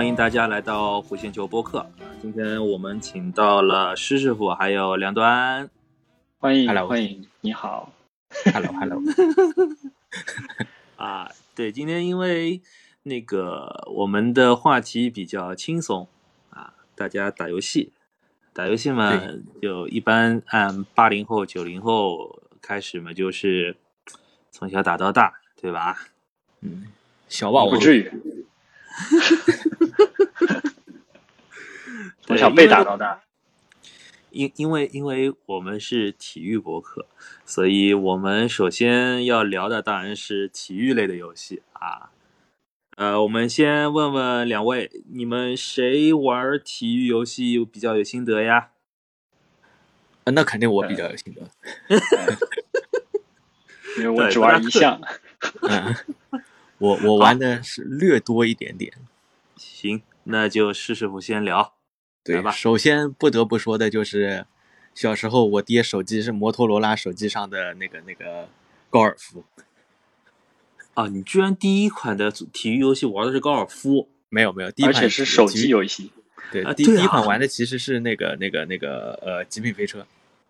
欢迎大家来到弧线球播客。今天我们请到了施师傅，还有梁端。欢迎 Hello 欢迎，你好。Hello Hello，啊，对，今天因为那个我们的话题比较轻松啊，大家打游戏，打游戏嘛，就一般按八零后、九零后开始嘛，就是从小打到大，对吧？嗯，小霸王不至于，从对小被打到大。因因为因为我们是体育博客，所以我们首先要聊的当然是体育类的游戏啊。呃，我们先问问两位，你们谁玩体育游戏比较有心得呀？呃那肯定我比较有心得。因为我只玩一项，嗯，我我玩的是略多一点点。行，那就施师傅先聊。来对吧，首先不得不说的就是，小时候我爹手机是摩托罗拉手机上的那个那个高尔夫，啊，你居然第一款的体育游戏玩的是高尔夫？没有没有，第一而款且是手机游戏。对啊第第一款玩的其实是那个那个那个呃极品飞车。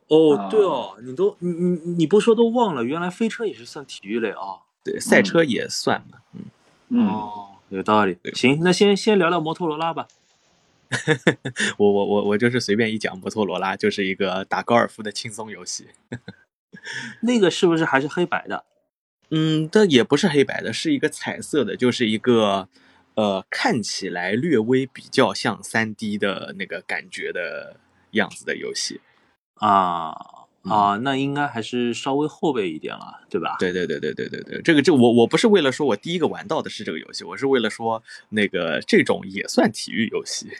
哦啊，对哦，你都你你你不说都忘了，原来飞车也是算体育类啊。对，赛车也算嘛。嗯，嗯，哦，有道理。行，那先先聊聊摩托罗拉吧。我我我我就是随便一讲，摩托罗拉就是一个打高尔夫的轻松游戏。那个是不是还是黑白的？嗯，这也不是黑白的，是一个彩色的，就是一个呃看起来略微比较像三 D 的那个感觉的样子的游戏。啊嗯啊，那应该还是稍微后辈一点了，对吧？对对对对对对对，这个这我我不是为了说我第一个玩到的是这个游戏，我是为了说那个这种也算体育游戏。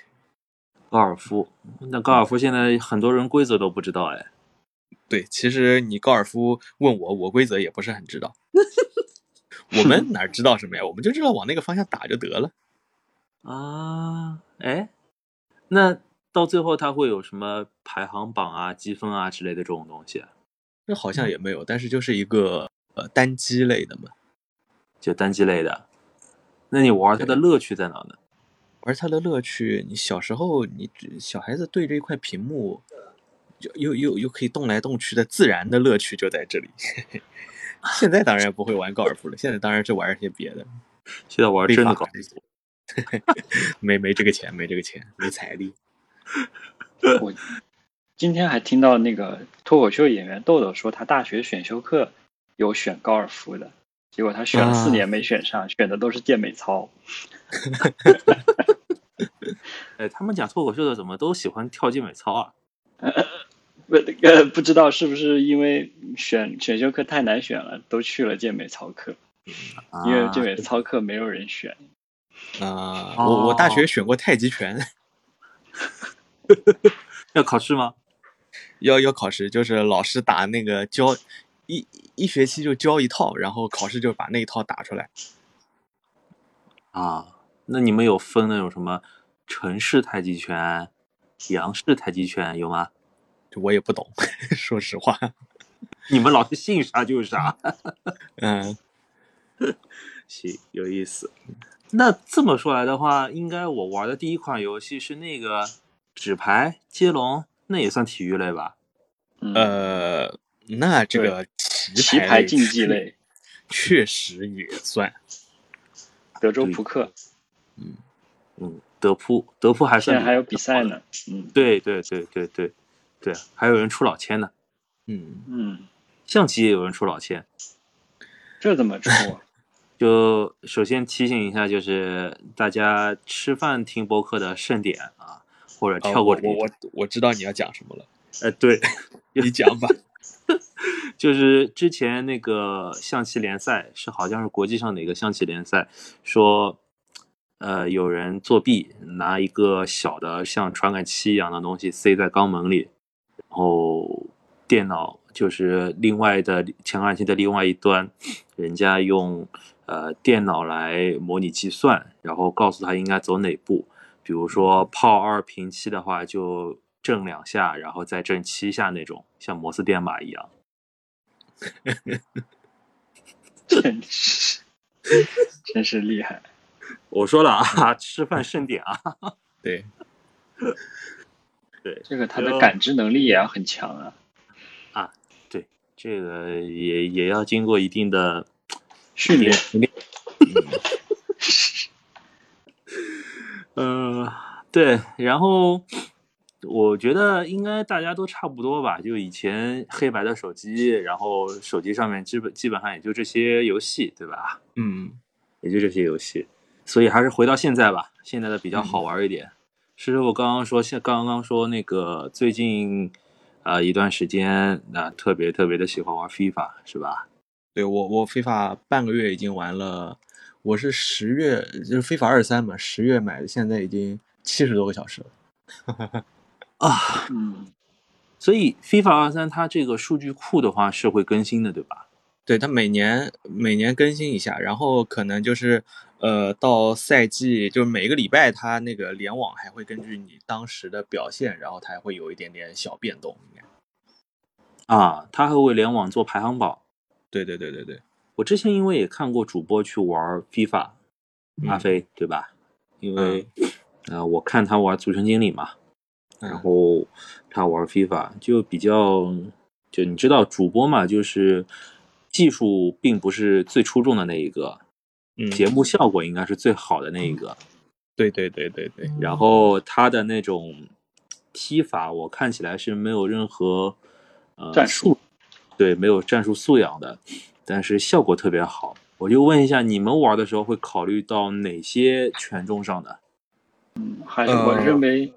高尔夫，那高尔夫现在很多人规则都不知道哎。对，其实你高尔夫问我，我规则也不是很知道。我们哪知道什么呀？我们就知道往那个方向打就得了。啊，哎，那到最后它会有什么排行榜啊、积分啊之类的这种东西？那好像也没有，但是就是一个呃单机类的嘛。就单机类的。那你玩它的乐趣在哪呢？玩它的乐趣，你小时候你小孩子对着一块屏幕，又又又又可以动来动去的自然的乐趣就在这里。现在当然不会玩高尔夫了，现在当然是玩一些别的，现在玩真的高尔夫。没没这个钱，没这个钱，没财力。我今天还听到那个脱口秀演员豆豆说，他大学选修课有选高尔夫的，结果他选了四啊年没选上，选的都是健美操。哎，他们讲脱口秀的怎么都喜欢跳健美操啊？不呃，不知道是不是因为选选修课太难选了，都去了健美操课，因为健美操课没有人选。啊、哦我我大学选过太极拳，要考试吗？要要考试，就是老师打那个教一一学期就教一套，然后考试就把那一套打出来。啊，那你们有分那种什么城市太极拳、杨氏太极拳有吗？就我也不懂，说实话。你们老师信啥就是啥。嗯，行，有意思。那这么说来的话，应该我玩的第一款游戏是那个纸牌接龙，那也算体育类吧？嗯，呃，那这个棋牌竞技类，确实也算。德州扑克，嗯，德扑，德扑还算现在还有比赛。呢。嗯对对对对对对，还有人出老千呢。嗯，嗯，象棋也有人出老千。这怎么出啊？就首先提醒一下，就是大家吃饭听播客的盛典啊，或者哦跳过这一我我我我知道你要讲什么了，呃，对，你讲吧。就是之前那个象棋联赛是好像是国际上哪个象棋联赛说，呃，有人作弊，拿一个小的像传感器一样的东西塞在肛门里，然后电脑就是另外的传感器的另外一端，人家用呃电脑来模拟计算，然后告诉他应该走哪步，比如说炮二平七的话就震两下，然后再震七下那种，像摩斯电码一样。真是，真是厉害。我说了啊，吃饭慎点啊。对，对，这个他的感知能力也要很强啊。啊，对，这个也也要经过一定的训练。嗯，对，然后我觉得应该大家都差不多吧。就以前黑白的手机，然后手机上面基本基本上也就这些游戏，对吧？嗯，也就这些游戏。所以还是回到现在吧，现在的比较好玩一点。是我刚刚说，现刚刚说那个最近啊一段时间，那特别特别的喜欢玩 FIFA，是吧？对我我 FIFA 半个月已经玩了。我是十月，就是非法二三嘛，十月买的，现在已经七十多个小时了。啊，嗯，所以非法二三它这个数据库的话是会更新的，对吧？对，它每年每年更新一下，然后可能就是呃到赛季，就是每个礼拜它那个联网还会根据你当时的表现，然后它还会有一点点小变动，应该。啊，它会为联网做排行榜。对对对对对。我之前因为也看过主播去玩 FIFA，阿飞对吧？因为呃，我看他玩足球经理嘛，然后他玩 FIFA 就比较，就你知道主播嘛，就是技术并不是最出众的那一个，节目效果应该是最好的那一个。对对对对对。然后他的那种踢法，我看起来是没有任何呃战术，对，没有战术素养的。但是效果特别好，我就问一下，你们玩的时候会考虑到哪些权重上的？嗯，还是我认为，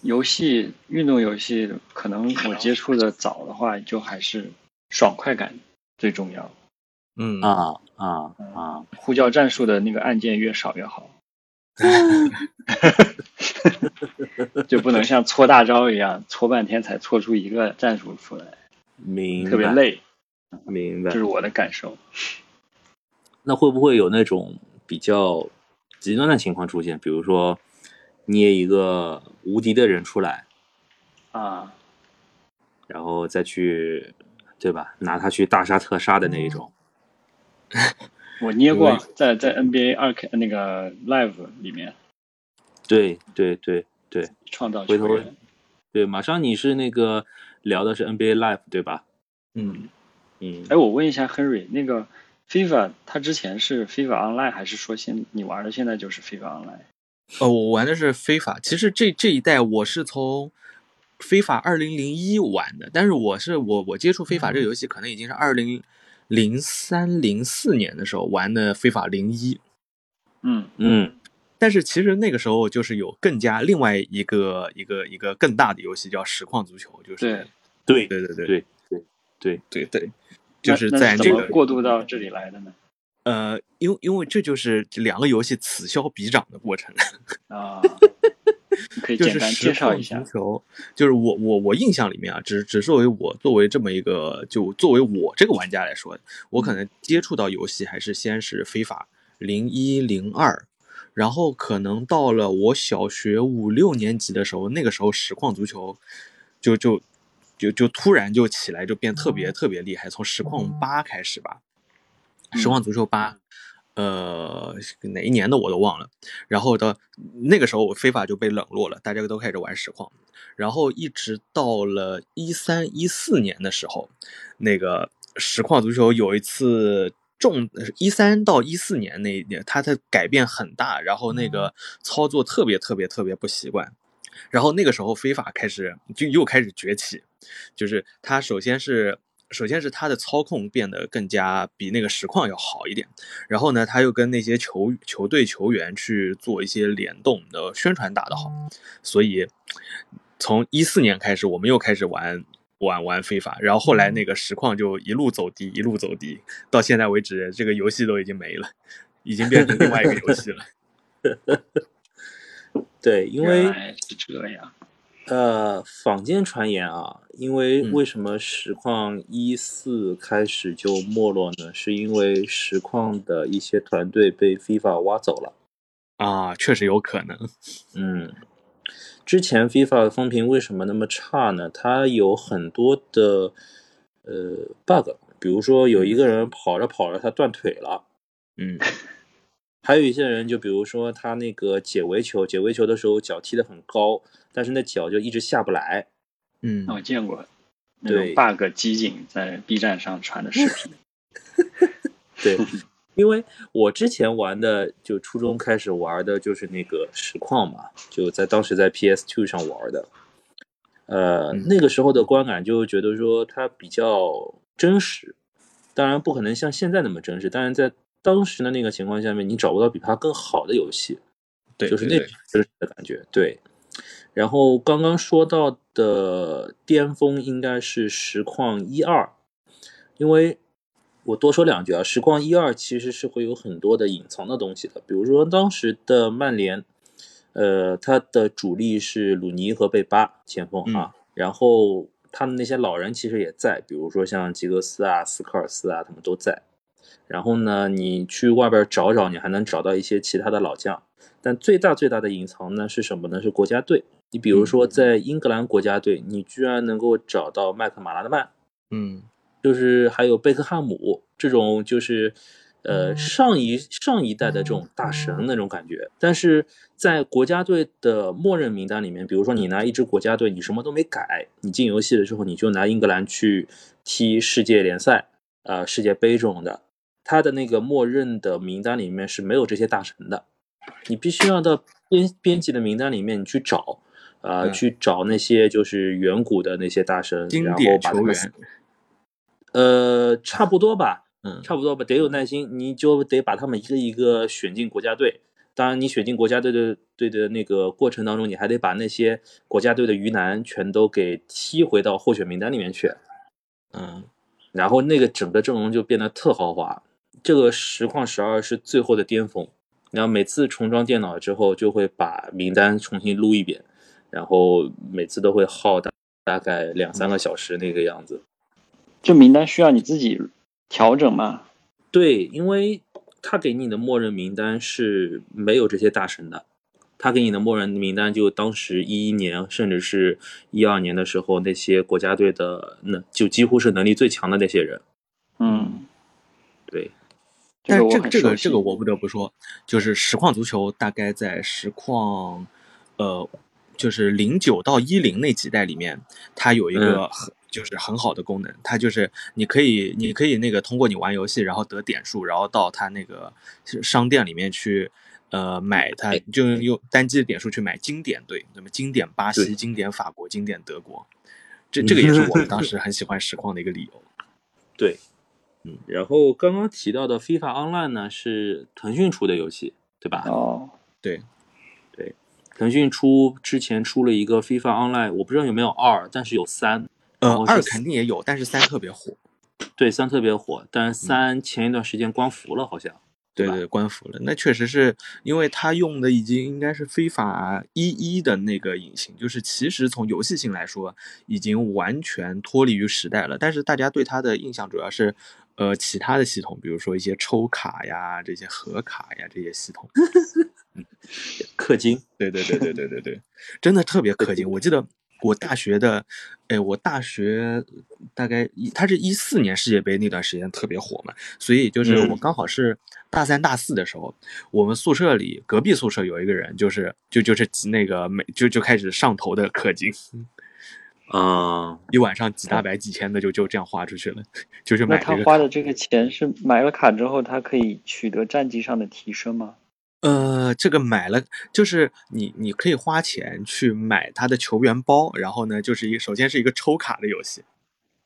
游戏运动游戏可能我接触的早的话，就还是爽快感最重要。嗯啊啊啊！呼叫战术的那个按键越少越好，就不能像搓大招一样搓半天才搓出一个战术出来，明特别累。明白，这是我的感受。那会不会有那种比较极端的情况出现？比如说捏一个无敌的人出来啊，然后再去对吧？拿他去大杀特杀的那一种。我捏过，在在 NBA 二 K 那个 Live 里面。对对对对，创造回头对，马上你是那个聊的是 NBA Live 对吧？嗯。嗯，哎，我问一下 Henry，那个 FIFA 它之前是 FIFA Online 还是说现你玩的现在就是 FIFA Online？呃，我玩的是非法。其实这这一代我是从非法二零零一玩的，但是我是我我接触非法这个游戏可能已经是二零零三零四年的时候玩的非法零一。嗯嗯，但是其实那个时候就是有更加另外一个一个一个更大的游戏叫实况足球，就是对对对对对对对对对。就是在这个过渡到这里来的呢？呃，因为因为这就是两个游戏此消彼长的过程 啊。可以简单介绍一下。足球就是我我我印象里面啊，只只作为我作为这么一个就作为我这个玩家来说，我可能接触到游戏还是先是非法零一零二，然后可能到了我小学五六年级的时候，那个时候实况足球就就。就就突然就起来，就变特别特别厉害。从实况八开始吧，实况足球八，呃，哪一年的我都忘了。然后到那个时候，我非法就被冷落了，大家都开始玩实况。然后一直到了一三一四年的时候，那个实况足球有一次重，一三到一四年那一年，它的改变很大，然后那个操作特别特别特别不习惯。然后那个时候，非法开始就又开始崛起，就是它首先是首先是它的操控变得更加比那个实况要好一点，然后呢，他又跟那些球球队球员去做一些联动的宣传打得好，所以从一四年开始，我们又开始玩玩玩非法，然后后来那个实况就一路走低，一路走低，到现在为止，这个游戏都已经没了，已经变成另外一个游戏了。对，因为是这样。呃，坊间传言啊，因为为什么实况一四开始就没落呢？是因为实况的一些团队被 FIFA 挖走了啊，确实有可能。嗯，之前 FIFA 的风评为什么那么差呢？它有很多的呃 bug，比如说有一个人跑着跑着他断腿了，嗯。还有一些人，就比如说他那个解围球，解围球的时候脚踢得很高，但是那脚就一直下不来。嗯那我见过那种对 bug 机警在 B 站上传的视频。对，因为我之前玩的，就初中开始玩的就是那个实况嘛，就在当时在 PS Two 上玩的。呃，嗯那个时候的观感就觉得说它比较真实，当然不可能像现在那么真实，但是在当时的那个情况下面，你找不到比它更好的游戏。对，就是那种的感觉。对，然后刚刚说到的巅峰应该是实况一二，因为我多说两句啊，实况一二其实是会有很多的隐藏的东西的，比如说当时的曼联，呃，它的主力是鲁尼和贝巴前锋啊，然后他们那些老人其实也在，比如说像吉格斯啊、斯科尔斯啊，他们都在。然后呢，你去外边找找，你还能找到一些其他的老将。但最大最大的隐藏呢是什么呢？是国家队。你比如说在英格兰国家队，你居然能够找到麦克马拉德曼，嗯就是还有贝克汉姆这种，就是呃上一上一代的这种大神那种感觉。但是在国家队的默认名单里面，比如说你拿一支国家队，你什么都没改，你进游戏的时候你就拿英格兰去踢世界联赛、呃世界杯这种的，他的那个默认的名单里面是没有这些大神的。你必须要到编编辑的名单里面你去找，呃，嗯去找那些就是远古的那些大神，经然后典球员，呃，差不多吧，嗯差不多吧，得有耐心，你就得把他们一个一个选进国家队。当然，你选进国家队的队的那个过程当中，你还得把那些国家队的鱼腩全都给踢回到候选名单里面去，嗯然后那个整个阵容就变得特豪华。这个实况十二是最后的巅峰，然后每次重装电脑之后，就会把名单重新撸一遍，然后每次都会耗大大概两三个小时那个样子。这名单需要你自己调整吗？对，因为他给你的默认名单是没有这些大神的，他给你的默认名单就当时一一年甚至是一二年的时候那些国家队的那就几乎是能力最强的那些人。嗯，对，但是这个这个这个我不得不说，就是实况足球大概在实况，呃，就是零九到一零那几代里面，它有一个很、就是很好的功能，它就是你可以你可以那个通过你玩游戏，然后得点数，然后到它那个商店里面去。呃，买它就用单机的点数去买经典队，那么经典巴西、经典法国、经典德国，这这个也是我们 当时很喜欢实况的一个理由。对，嗯，然后刚刚提到的 FIFA Online 呢是腾讯出的游戏，对吧？哦，对，对腾讯出之前出了一个 FIFA Online，我不知道有没有二，但是有三。呃二肯定也有，但是三特别火。对，三特别火，但是三前一段时间关服了，好像。吧对对，关服了。那确实是因为他用的已经应该是非法一一的那个引擎，就是其实从游戏性来说已经完全脱离于时代了。但是大家对它的印象主要是，呃，其他的系统，比如说一些抽卡呀、这些盒卡呀这些系统。氪金，对对对对对对对，真的特别氪金。我记得我大学的，哎，我大学大概一，他是一四年世界杯那段时间特别火嘛，所以就是我嗯刚好是大三大四的时候，我们宿舍里隔壁宿舍有一个人，就是就就是那个每就就开始上头的氪金，嗯，一晚上几大百几千的就就这样花出去了，就去那他买这个花的这个钱是买了卡之后，他可以取得战绩上的提升吗？呃，这个买了，就是你你可以花钱去买他的球员包，然后呢，就是一首先是一个抽卡的游戏，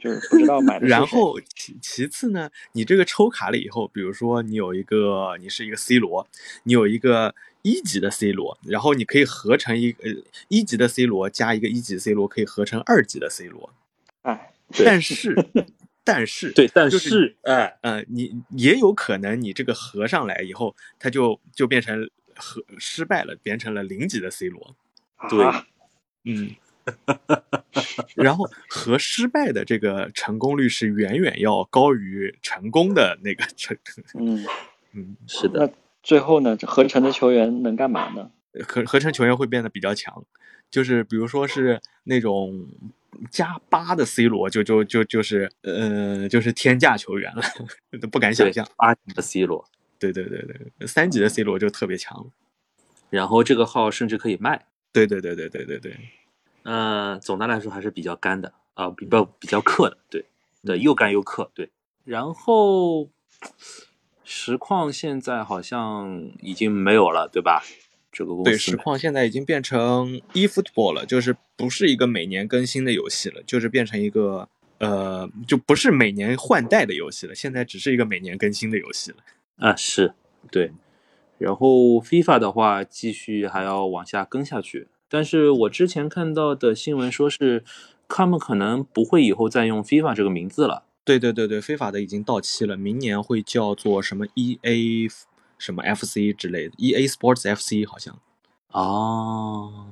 就是不知道买的。然后其其次呢，你这个抽卡了以后，比如说你有一个你是一个 C 罗，你有一个一级的 C 罗，然后你可以合成一个呃一级的 C 罗加一个一级 C 罗，可以合成二级的 C 罗，哎，但是 但是对，但就是是，哎，呃，你也有可能你这个合上来以后，它就就变成合失败了，变成了零级的 C 罗。对啊嗯，然后和失败的这个成功率是远远要高于成功的那个成，嗯，嗯，是的，最后呢，合成的球员能干嘛呢？合合成球员会变得比较强，就是比如说是那种加八的 C 罗，就就就就是呃就是天价球员了，都不敢想象。，八级的 C 罗，对对对对，三级的 C 罗就特别强了。然后这个号甚至可以卖。对对对对对对对，呃，总的来说还是比较干的啊，比较比较克的，对对，又干又克，对。然后实况现在好像已经没有了，对吧？这个公司对实况现在已经变成 eFootball 了，就是不是一个每年更新的游戏了，就是变成一个呃，就不是每年换代的游戏了，现在只是一个每年更新的游戏了。啊，是对。然后 FIFA 的话，继续还要往下更下去。但是我之前看到的新闻说是，他们可能不会以后再用 FIFA 这个名字了。对对对对，非法的已经到期了，明年会叫做什么 EA 什么 FC 之类的，EA Sports FC 好像。哦，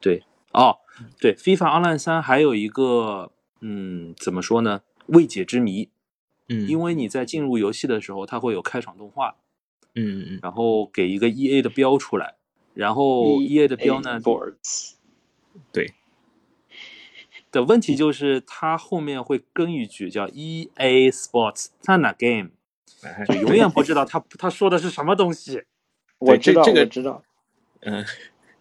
对，哦，对，FIFA Online 三还有一个，嗯，怎么说呢？未解之谜。嗯，因为你在进入游戏的时候，它会有开场动画，嗯嗯然后给一个 EA 的标出来，然后 EA 的标呢 Sports 对，的问题就是它后面会跟一句叫 EA Sports Tana Game，哎就永远不知道他他说的是什么东西，我知道，这个我知道，嗯，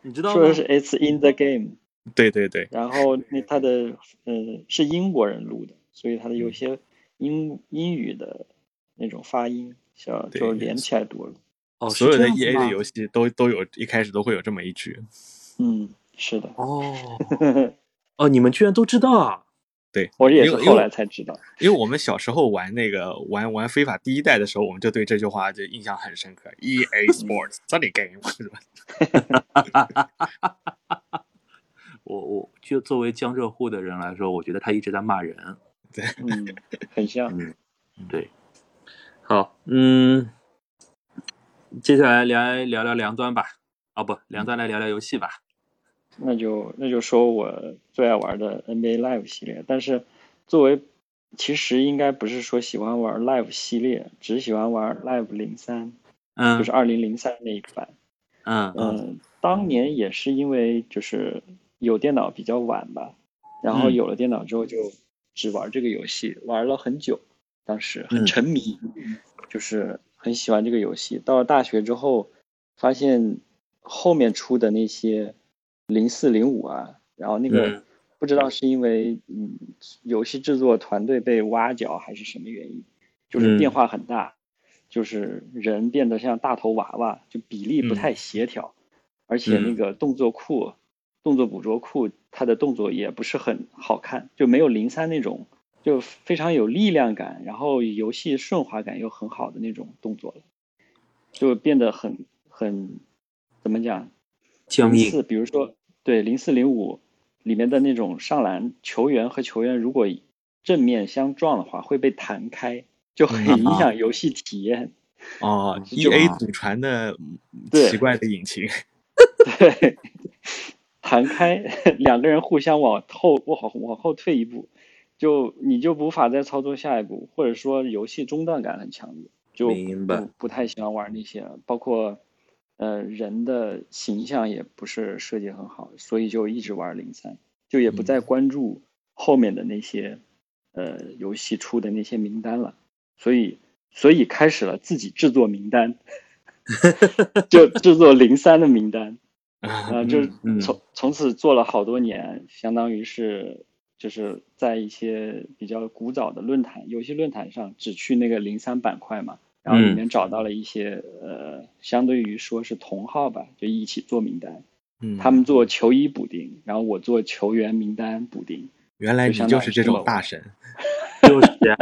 你知道吗说的？是 It's in the game，对对对，然后那他的呃是英国人录的，所以他的嗯。有些英英语的那种发音，像就连起来读了。哦，所有的 EA 的游戏都都有一开始都会有这么一句。嗯，是的，哦哦，你们居然都知道啊？对，我也是因为后来才知道。因为我们小时候玩那个玩玩非法第一代的时候，我们就对这句话就印象很深刻。EA Sports Sunny Game 是吧？我我就作为江浙沪的人来说，我觉得他一直在骂人。对嗯，很像。嗯，对。好，嗯，接下来来聊聊梁端吧。哦，不，梁端来聊聊游戏吧。那就那就说我最爱玩的 NBA Live 系列，但是作为其实应该不是说喜欢玩 Live 系列，只喜欢玩 Live 零三，嗯，就是二零零三那一版。嗯嗯嗯，当年也是因为就是有电脑比较晚吧，然后嗯有了电脑之后就只玩这个游戏，玩了很久，当时很嗯沉迷，就是很喜欢这个游戏。到了大学之后，发现后面出的那些零四零五啊，然后那个嗯不知道是因为嗯游戏制作团队被挖角还是什么原因，就是嗯变化很大。就是人变得像大头娃娃，就比例不太协调，而且那个动作库、动作捕捉库，它的动作也不是很好看，就没有零三那种就非常有力量感，然后游戏顺滑感又很好的那种动作了，就变得很很怎么讲？僵硬。四，比如说对零四零五里面的那种上篮，球员和球员如果正面相撞的话，会被弹开，就很嗯影响游戏体验。哦就，EA 祖传的对奇怪的引擎。对，弹开，两个人互相往后往往后退一步，就你就无法再操作下一步，或者说游戏中断感很强烈，就不不太喜欢玩那些。包括呃人的形象也不是设计很好，所以就一直玩零三，就也不再关注后面的那些呃游戏出的那些名单了，所以所以开始了自己制作名单，就制作零三的名单。啊，就是从从此做了好多年，相当于是就是在一些比较古早的论坛、游戏论坛上，只去那个零三板块嘛，然后里嗯面找到了一些、呃，相对于说是同号吧，就一起做名单。嗯，他们做球衣补丁，然后我做球员名单补丁。原来你就是这种大神。就是呀，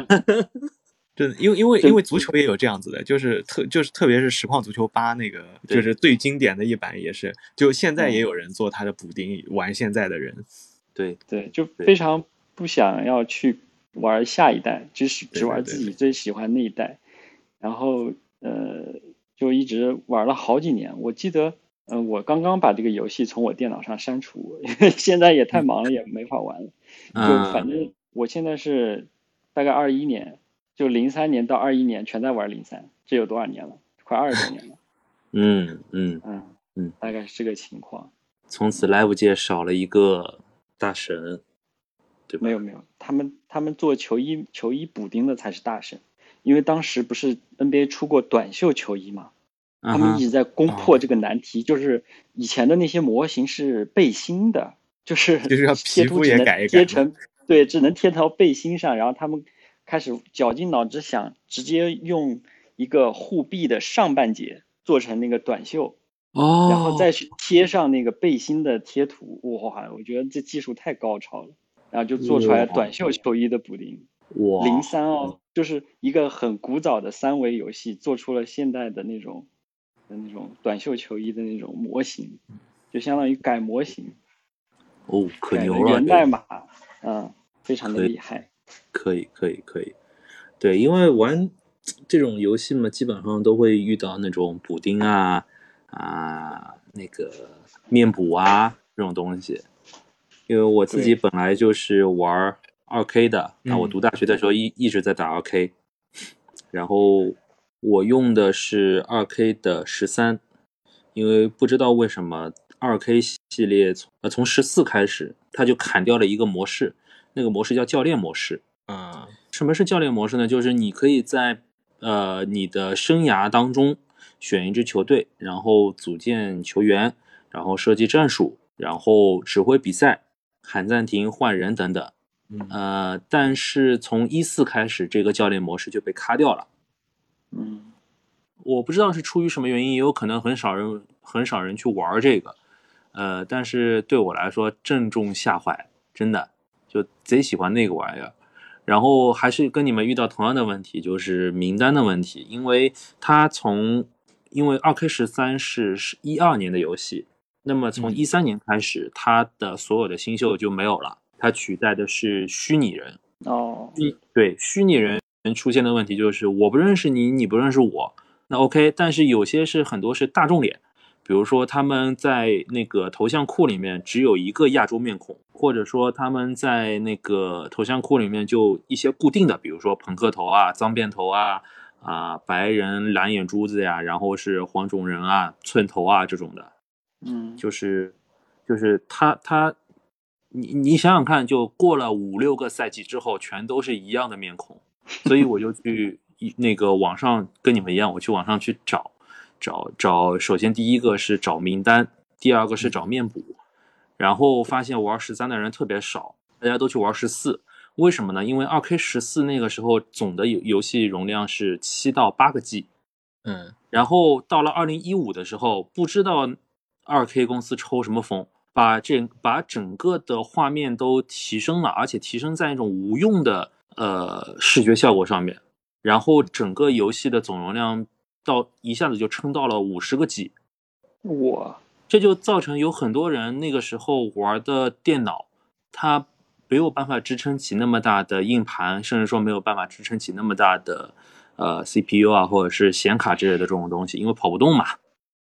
真的，因为因为因为足球也有这样子的，就是特就是特别是实况足球八那个，就是最经典的一版，也是就现在嗯也有人做他的补丁，玩现在的人。对，对，就非常不想要去玩下一代，只是只玩自己最喜欢那一代，然后呃，就一直玩了好几年。我记得，呃，我刚刚把这个游戏从我电脑上删除，因 为现在也太忙了，也没法玩了。就嗯反正我现在是大概二一年，就零三年到二一年全在玩零三，这有多少年了？快二十多年了。嗯嗯，嗯嗯，大概是这个情况。从此 Live 界少了一个大神，对吧？没有没有，他们他们做球衣球衣补丁的才是大神，因为当时不是 NBA 出过短袖球衣嘛，他们一直在攻破这个难题，就是以前的那些模型是背心的，就是 就是要 贴皮肤图只能也改一改贴成对，只能贴到背心上，然后他们开始绞尽脑汁想直接用一个护臂的上半截做成那个短袖，哦，然后再去贴上那个背心的贴图，哇，我觉得这技术太高超了，然后就做出来短袖球衣的补丁。哇零三哦，就是一个很古早的三维游戏，做出了现代的那种的那种短袖球衣的那种模型，就相当于改模型，哦，可牛了，这个源代码，嗯，非常的厉害。可以，可以，可以。对，因为玩这种游戏嘛，基本上都会遇到那种补丁啊啊，那个面补啊这种东西。因为我自己本来就是玩二 K 的，那我嗯读大学的时候一一直在打二 K，然后我用的是二 K 的十三，因为不知道为什么二 K 系列从呃从十四开始，它就砍掉了一个模式，那个模式叫教练模式。啊，什么是教练模式呢？就是你可以在呃你的生涯当中选一支球队，然后组建球员，然后设计战术，然后指挥比赛、喊暂停、换人等等。嗯呃，但是从一四开始，这个教练模式就被卡掉了。嗯我不知道是出于什么原因，也有可能很少人很少人去玩这个。呃，但是对我来说正中下怀，真的就贼喜欢那个玩意儿。然后还是跟你们遇到同样的问题，就是名单的问题，因为他从因为二 K 十三是是一二年的游戏，那么从嗯一三年开始，它的所有的新秀就没有了，它取代的是虚拟人。哦，对虚拟人出现的问题就是我不认识你，你不认识我，那 OK，但是有些是很多是大众脸，比如说他们在那个头像库里面只有一个亚洲面孔，或者说他们在那个头像库里面就一些固定的，比如说朋克头啊、脏辫头啊、啊、白人蓝眼珠子呀，然后是黄种人啊、寸头啊这种的，嗯，就是就是他他，你你想想看，就过了五六个赛季之后，全都是一样的面孔，所以我就去一那个网上跟你们一样，我去网上去找找找，首先第一个是找名单，第二个是找面补，然后发现玩十三的人特别少，大家都去玩十四。为什么呢？因为二 K 十四那个时候总的游游戏容量是七到八个 G，嗯。然后到了二零一五的时候，不知道二 K 公司抽什么风，把这把整个的画面都提升了，而且提升在一种无用的呃视觉效果上面，然后整个游戏的总容量到一下子就撑到了五十个 G，哇。这就造成有很多人那个时候玩的电脑，它没有办法支撑起那么大的硬盘，甚至说没有办法支撑起那么大的呃 CPU 啊，或者是显卡之类的这种东西，因为跑不动嘛，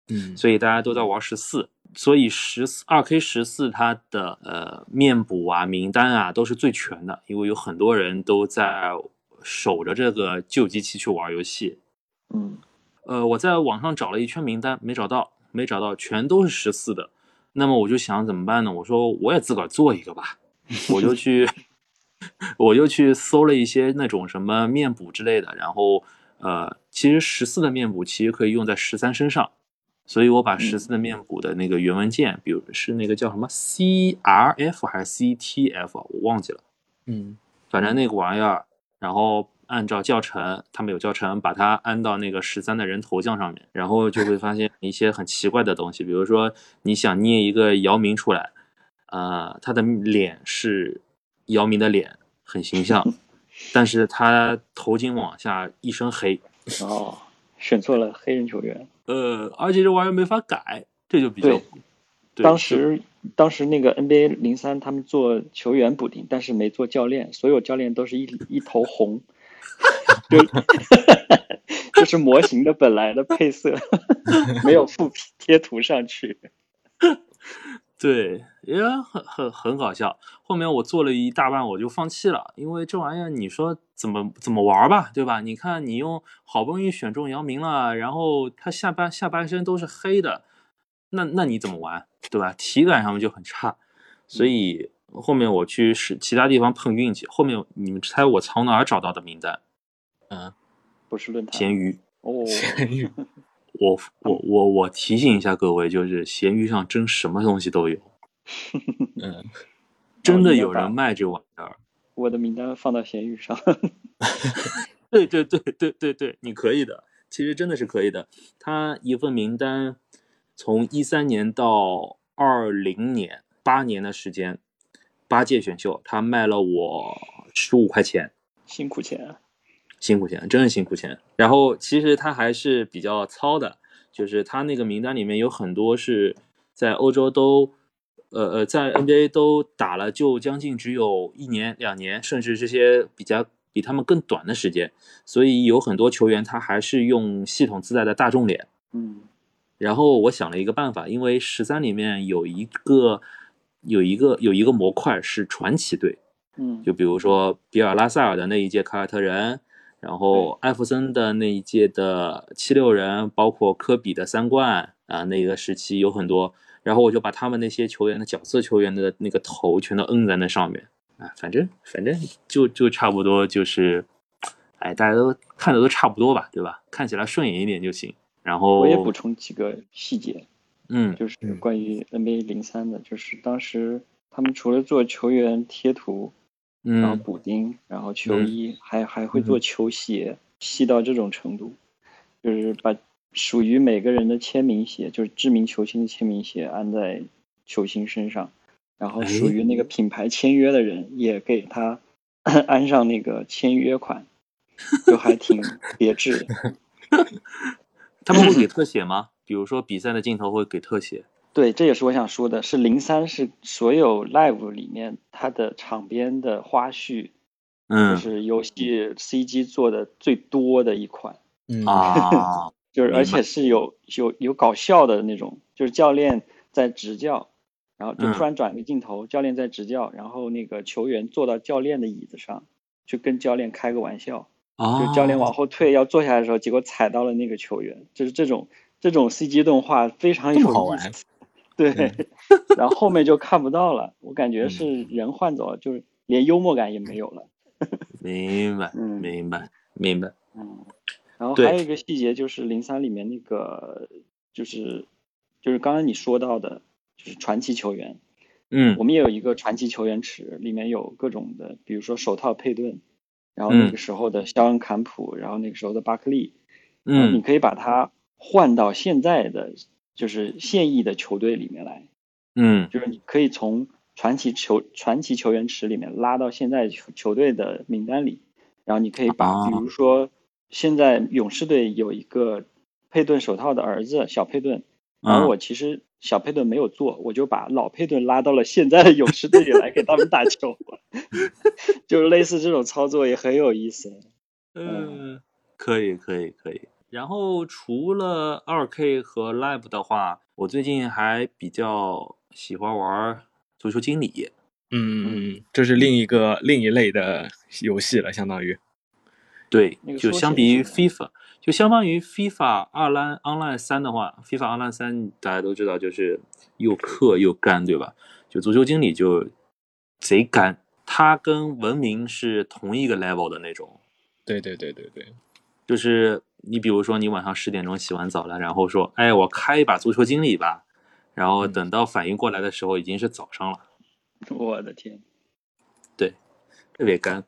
嗯所以大家都在玩十四。所以十四二 K 十四它的呃面补啊、名单啊都是最全的，因为有很多人都在守着这个旧机器去玩游戏。嗯呃，我在网上找了一圈名单，没找到，没找到，全都是十四的。那么我就想怎么办呢？我说我也自个儿做一个吧，我就去，我就去搜了一些那种什么面补之类的，然后呃，其实十四的面补其实可以用在十三身上，所以我把十四的面补的那个原文件，比如是那个叫什么 CRF 还是 CTF，我忘记了。嗯反正那个玩意儿，然后按照教程，他们有教程，把它安到那个十三的人头像上面，然后就会发现一些很奇怪的东西，比如说你想捏一个姚明出来，呃，他的脸是姚明的脸，很形象，但是他头巾往下一身黑，哦，选错了黑人球员。呃，而且这玩意儿没法改，这就比较对，当时当时那个 NBA 零三他们做球员补丁，但是没做教练，所有教练都是一一头红，就 这是模型的本来的配色，没有附贴图上去。对，也很很很搞笑。后面我做了一大半，我就放弃了，因为这玩意儿你说怎么怎么玩吧，对吧？你看你用好不容易选中姚明了，然后他下半下半身都是黑的，那那你怎么玩，对吧？体感上面就很差，所以后面我去是其他地方碰运气。后面你们猜我从哪儿找到的名单？嗯，不是论坛。闲鱼。哦，咸鱼，我我我我提醒一下各位，就是闲鱼上真什么东西都有，嗯，真的有人卖这玩意儿。我的名单放到闲鱼上。对对对对对对，你可以的，其实真的是可以的。他一份名单，从一三年到二零年，八年的时间，八届选秀，他卖了我十五块钱，辛苦钱啊！辛苦钱，真是辛苦钱。然后其实他还是比较糙的，就是他那个名单里面有很多是在欧洲都，呃呃，在 NBA 都打了就将近只有一年、两年，甚至这些比较比他们更短的时间，所以有很多球员他还是用系统自带的大众脸。嗯然后我想了一个办法，因为十三里面有一个有一个有一个模块是传奇队，嗯，就比如说比尔拉塞尔的那一届凯尔特人，然后艾弗森的那一届的七六人，包括科比的三冠啊，那个时期有很多。然后我就把他们那些球员的角色球员的那个头全都摁在那上面啊，反正反正就就差不多就是，哎，大家都看的都差不多吧，对吧？看起来顺眼一点就行。然后我也补充几个细节，嗯就是嗯关于 NBA 零三的，就是当时他们除了做球员贴图，然后嗯补丁，然后球嗯衣，还还会做球鞋，细到这种程度，就是把属于每个人的签名鞋，就是知名球星的签名鞋安在球星身上，然后属哎于那个品牌签约的人也给他 安上那个签约款，就还挺 别致的。他们会给特写吗？比如说比赛的镜头会给特写。对，这也是我想说的，是零三是所有 live 里面它的场边的花絮，嗯。就嗯是游戏 CG 做的最多的一款。嗯，啊，就是而且是有有有搞笑的那种，就是教练在执教，然后就嗯。突然转个镜头，教练在执教，然后那个球员坐到教练的椅子上，去跟教练开个玩笑，啊，就教练往后退要坐下来的时候，结果踩到了那个球员，就是这种这种 CG 动画非常有好玩意思，对，嗯然后后面就看不到了，我感觉嗯是人换走了，就是连幽默感也没有了，明白，嗯明白，明白。嗯，然后还有一个细节就是零三里面那个，就是就是刚刚你说到的，就是传奇球员，嗯。我们也有一个传奇球员池，里面有各种的，比如说手套佩顿，然后那嗯个时候的肖恩坎普，然后那个时候的巴克利，嗯。你嗯可以把它换到现在的就是现役的球队里面来，嗯。就是你可以从传奇球传奇球员池里面拉到现在球球队的名单里，然后你可以把，啊。比如说现在勇士队有一个佩顿手套的儿子小佩顿，然后嗯我其实小佩顿没有做，我就把老佩顿拉到了现在的勇士队里来给他们打球，就是类似这种操作也很有意思。嗯，可以可以可以。然后除了二 K 和 Live 的话，我最近还比较喜欢玩足球经理。嗯嗯嗯，这是另一个另一类的游戏了，相当于。对就相比于 FIFA，就相当于 FIFA 二 line online 三的话，FIFA online 三大家都知道就是又氪又干，对吧？就足球经理就贼干，它跟文明是同一个 level 的那种。对对对对对，就是你比如说你晚上十点钟洗完澡了，然后说，哎，我开一把足球经理吧，然后嗯等到反应过来的时候已经是早上了。我的天，对特别干。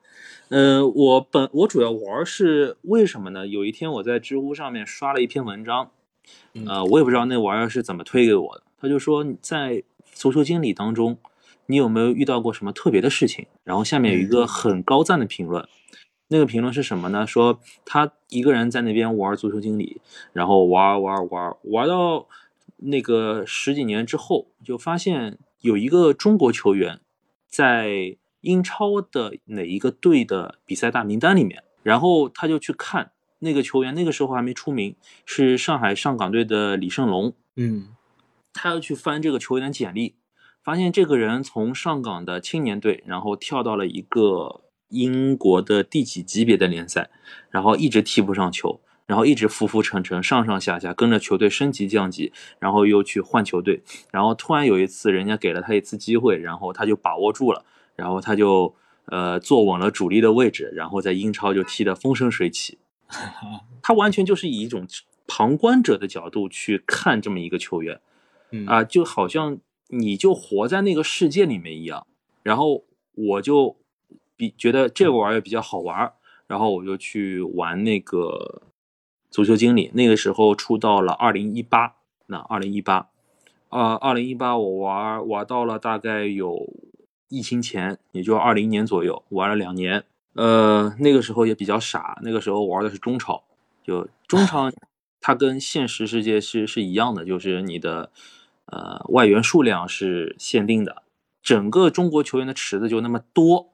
呃，我本我主要玩儿是为什么呢？有一天我在知乎上面刷了一篇文章，嗯呃，我也不知道那玩意儿是怎么推给我的。他就说在足球经理当中，你有没有遇到过什么特别的事情？然后下面有一个很高赞的评论，那个评论是什么呢？说他一个人在那边玩足球经理，然后玩玩玩玩到那个十几年之后，就发现有一个中国球员在英超的哪一个队的比赛大名单里面，然后他就去看那个球员，那个时候还没出名，是上海上港队的李胜龙，嗯他要去翻这个球员的简历，发现这个人从上港的青年队，然后跳到了一个英国的第几级别的联赛，然后一直踢不上球，然后一直浮浮沉沉，上上下下跟着球队升级降级，然后又去换球队，然后突然有一次人家给了他一次机会，然后他就把握住了，然后他就呃坐稳了主力的位置，然后在英超就踢得风生水起。他完全就是以一种旁观者的角度去看这么一个球员，嗯啊，就好像你就活在那个世界里面一样。然后我就比觉得这个玩意儿比较好玩儿，然后我就去玩那个足球经理。那个时候出到了二零一八，那二零一八，呃，二零一八我玩玩到了大概有疫情前，也就二零年左右，玩了两年。呃，那个时候也比较傻，那个时候玩的是中超，就中超，它跟现实世界是是一样的，就是你的呃外援数量是限定的，整个中国球员的池子就那么多，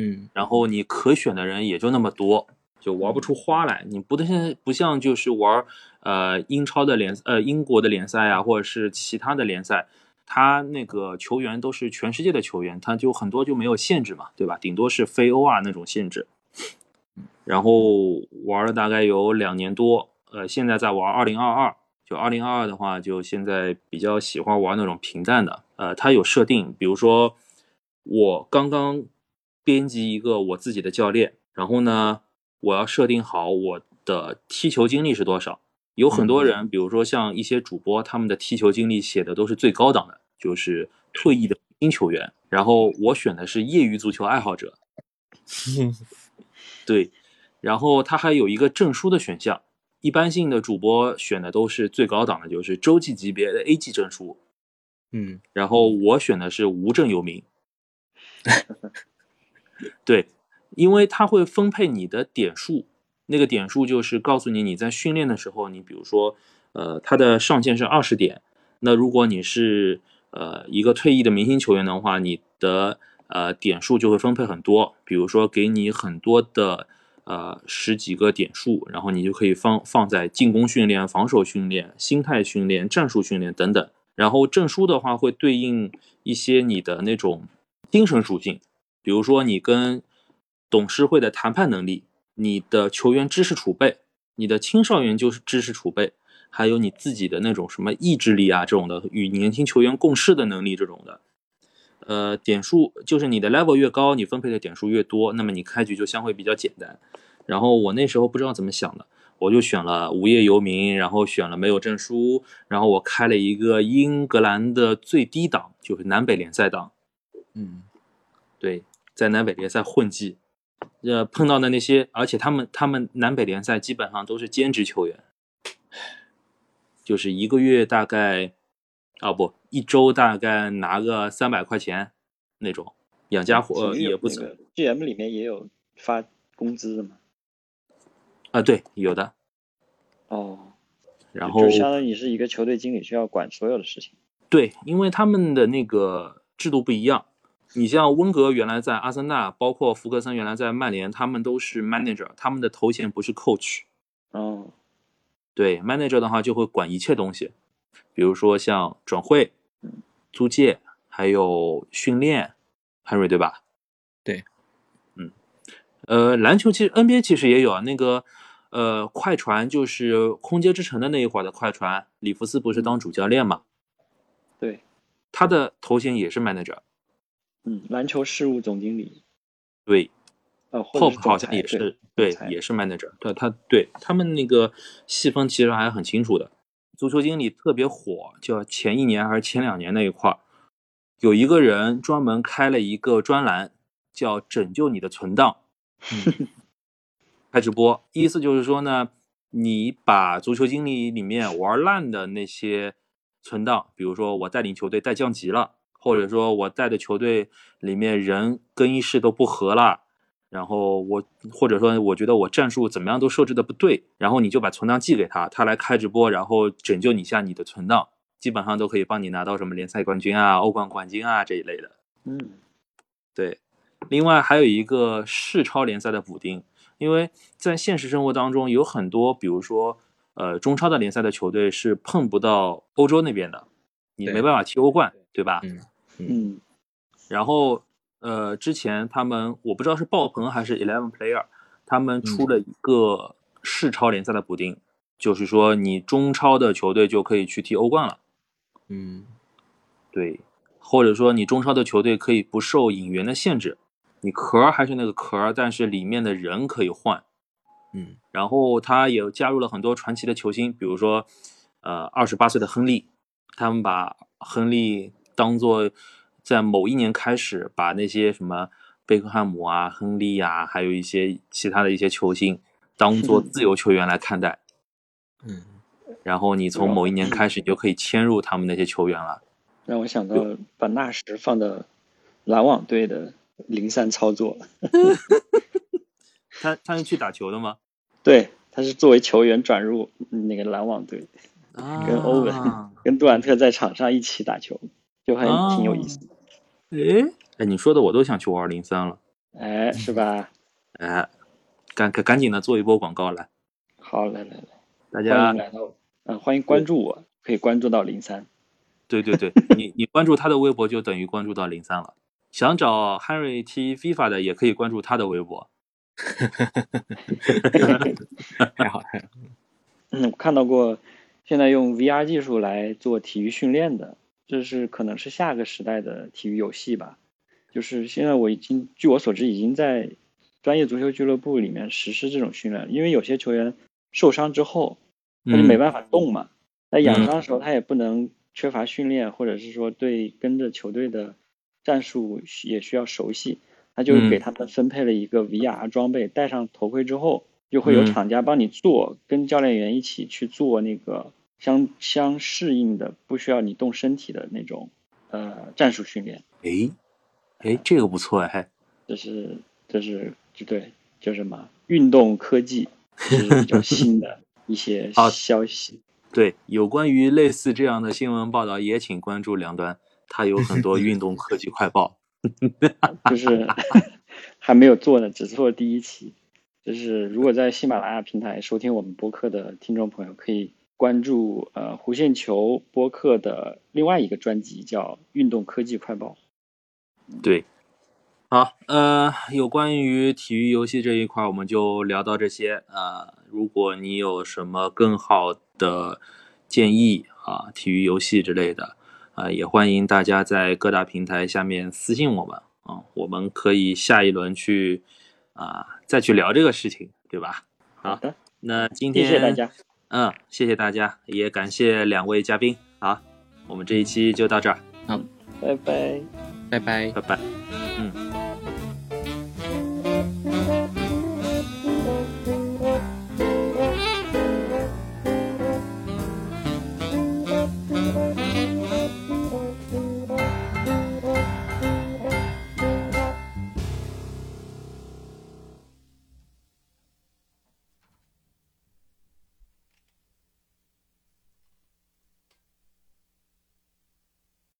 嗯然后你可选的人也就那么多，就玩不出花来。你不像不像就是玩呃英超的联呃英国的联赛啊，或者是其他的联赛，他那个球员都是全世界的球员，他就很多就没有限制嘛，对吧？顶多是非欧啊那种限制。然后玩了大概有两年多，呃，现在在玩二零二二。就二零二二的话，就现在比较喜欢玩那种平淡的，呃，它有设定，比如说我刚刚编辑一个我自己的教练，然后呢，我要设定好我的踢球经历是多少。有很多人，比如说像一些主播，他们的踢球经历写的都是最高档的，就是退役的明星球员。然后我选的是业余足球爱好者，对，然后他还有一个证书的选项。一般性的主播选的都是最高档的，就是洲际级别的 A 级证书。嗯然后我选的是无证游民。对，因为它会分配你的点数，那个点数就是告诉你你在训练的时候，你比如说，呃，它的上限是二十点，那如果你是呃一个退役的明星球员的话，你的呃点数就会分配很多，比如说给你很多的呃十几个点数，然后你就可以放放在进攻训练、防守训练、心态训练、战术训练等等。然后证书的话会对应一些你的那种精神属性，比如说你跟董事会的谈判能力，你的球员知识储备，你的青少年就是知识储备，还有你自己的那种什么意志力啊这种的，与年轻球员共事的能力这种的。呃，点数就是你的 level 越高，你分配的点数越多，那么你开局就相会比较简单。然后我那时候不知道怎么想的，我就选了无业游民，然后选了没有证书，然后我开了一个英格兰的最低档，就是南北联赛档。嗯对，在南北联赛混迹，呃，碰到的那些，而且他们他们南北联赛基本上都是兼职球员，就是一个月大概，啊不，一周大概拿个三百块钱那种，养家活、呃、也不怎么 GM 里面也有发工资的吗。啊，对，有的。哦，然后就相当于你是一个球队经理，需要管所有的事情。对，因为他们的那个制度不一样。你像温格原来在阿森纳，包括福格森原来在曼联，他们都是 manager，他们的头衔不是 coach。哦，对，manager 的话就会管一切东西，比如说像转会、租借，还有训练，Henry 对吧？对，嗯，呃，篮球其实 NBA 其实也有啊，那个呃快船就是空接之城的那一会儿的快船，里弗斯不是当主教练嘛？对，他的头衔也是 manager。嗯，篮球事务总经理，对呃，或者，Pop 是总好像也是对，裁也是 manager。对，他对他们那个细分其实还很清楚的。足球经理特别火，就前一年还是前两年那一块儿，有一个人专门开了一个专栏，叫“拯救你的存档 ”，开直播，意思就是说呢，你把足球经理里面玩烂的那些存档，比如说我带领球队带降级了，或者说我带的球队里面人更衣室都不合了，然后我或者说我觉得我战术怎么样都设置的不对，然后你就把存档寄给他，他来开直播，然后拯救你一下你的存档，基本上都可以帮你拿到什么联赛冠军啊、欧冠冠军啊这一类的。嗯，对，另外还有一个世超联赛的补丁，因为在现实生活当中有很多，比如说呃中超的联赛的球队是碰不到欧洲那边的，你没办法踢欧冠，对吧？嗯嗯，然后呃之前他们我不知道是爆棚还是 Eleven Player，他们出了一个世超联赛的补丁，就是说你中超的球队就可以去踢欧冠了。嗯对，或者说你中超的球队可以不受引援的限制，你壳还是那个壳，但是里面的人可以换。嗯然后他也加入了很多传奇的球星，比如说，呃，二十八岁的亨利，他们把亨利当做在某一年开始，把那些什么贝克汉姆啊、亨利啊，还有一些其他的一些球星，当做自由球员来看待。嗯，然后你从某一年开始，你就可以迁入他们那些球员了。让我想到把纳什放到篮网队的零散操作。他他是去打球的吗？对，他是作为球员转入那个篮网队，啊，跟欧文、跟杜兰特在场上一起打球，就还啊挺有意思的。诶，哎，你说的我都想去玩零三了。哎，是吧？哎，赶赶赶紧的做一波广告来，好，来来来，大家迎来到，嗯，欢迎关注我，可以关注到零三。对对对，你你关注他的微博就等于关注到零三了。想找 Henry 踢 FIFA 的也可以关注他的微博。太好太好。嗯，我看到过现在用 VR 技术来做体育训练的，这是可能是下个时代的体育游戏吧。就是现在我已经，据我所知，已经在专业足球俱乐部里面实施这种训练，因为有些球员受伤之后，他就没办法动嘛。在养伤的时候，他也不能缺乏训练，或者是说对跟着球队的战术也需要熟悉，他就给他们分配了一个 VR 装备，戴上头盔之后，就会有嗯厂家帮你做，跟教练员一起去做那个相相适应的，不需要你动身体的那种呃战术训练。诶，诶，这个不错哎。这是这是就对，叫什么运动科技，这是比较新的一些 消息。对，有关于类似这样的新闻报道，也请关注两端，它有很多运动科技快报。就是还没有做呢，只做第一期。就是如果在喜马拉雅平台收听我们播客的听众朋友，可以关注呃弧线球播客的另外一个专辑，叫《运动科技快报对，好，呃，有关于体育游戏这一块儿，我们就聊到这些。呃，如果你有什么更好的建议啊，体育游戏之类的，啊、也欢迎大家在各大平台下面私信我们啊，我们可以下一轮去啊、再去聊这个事情，对吧？》。好的，那今天谢谢大家，嗯，谢谢大家，也感谢两位嘉宾。好，我们这一期就到这儿，拜拜。拜拜。拜拜。嗯。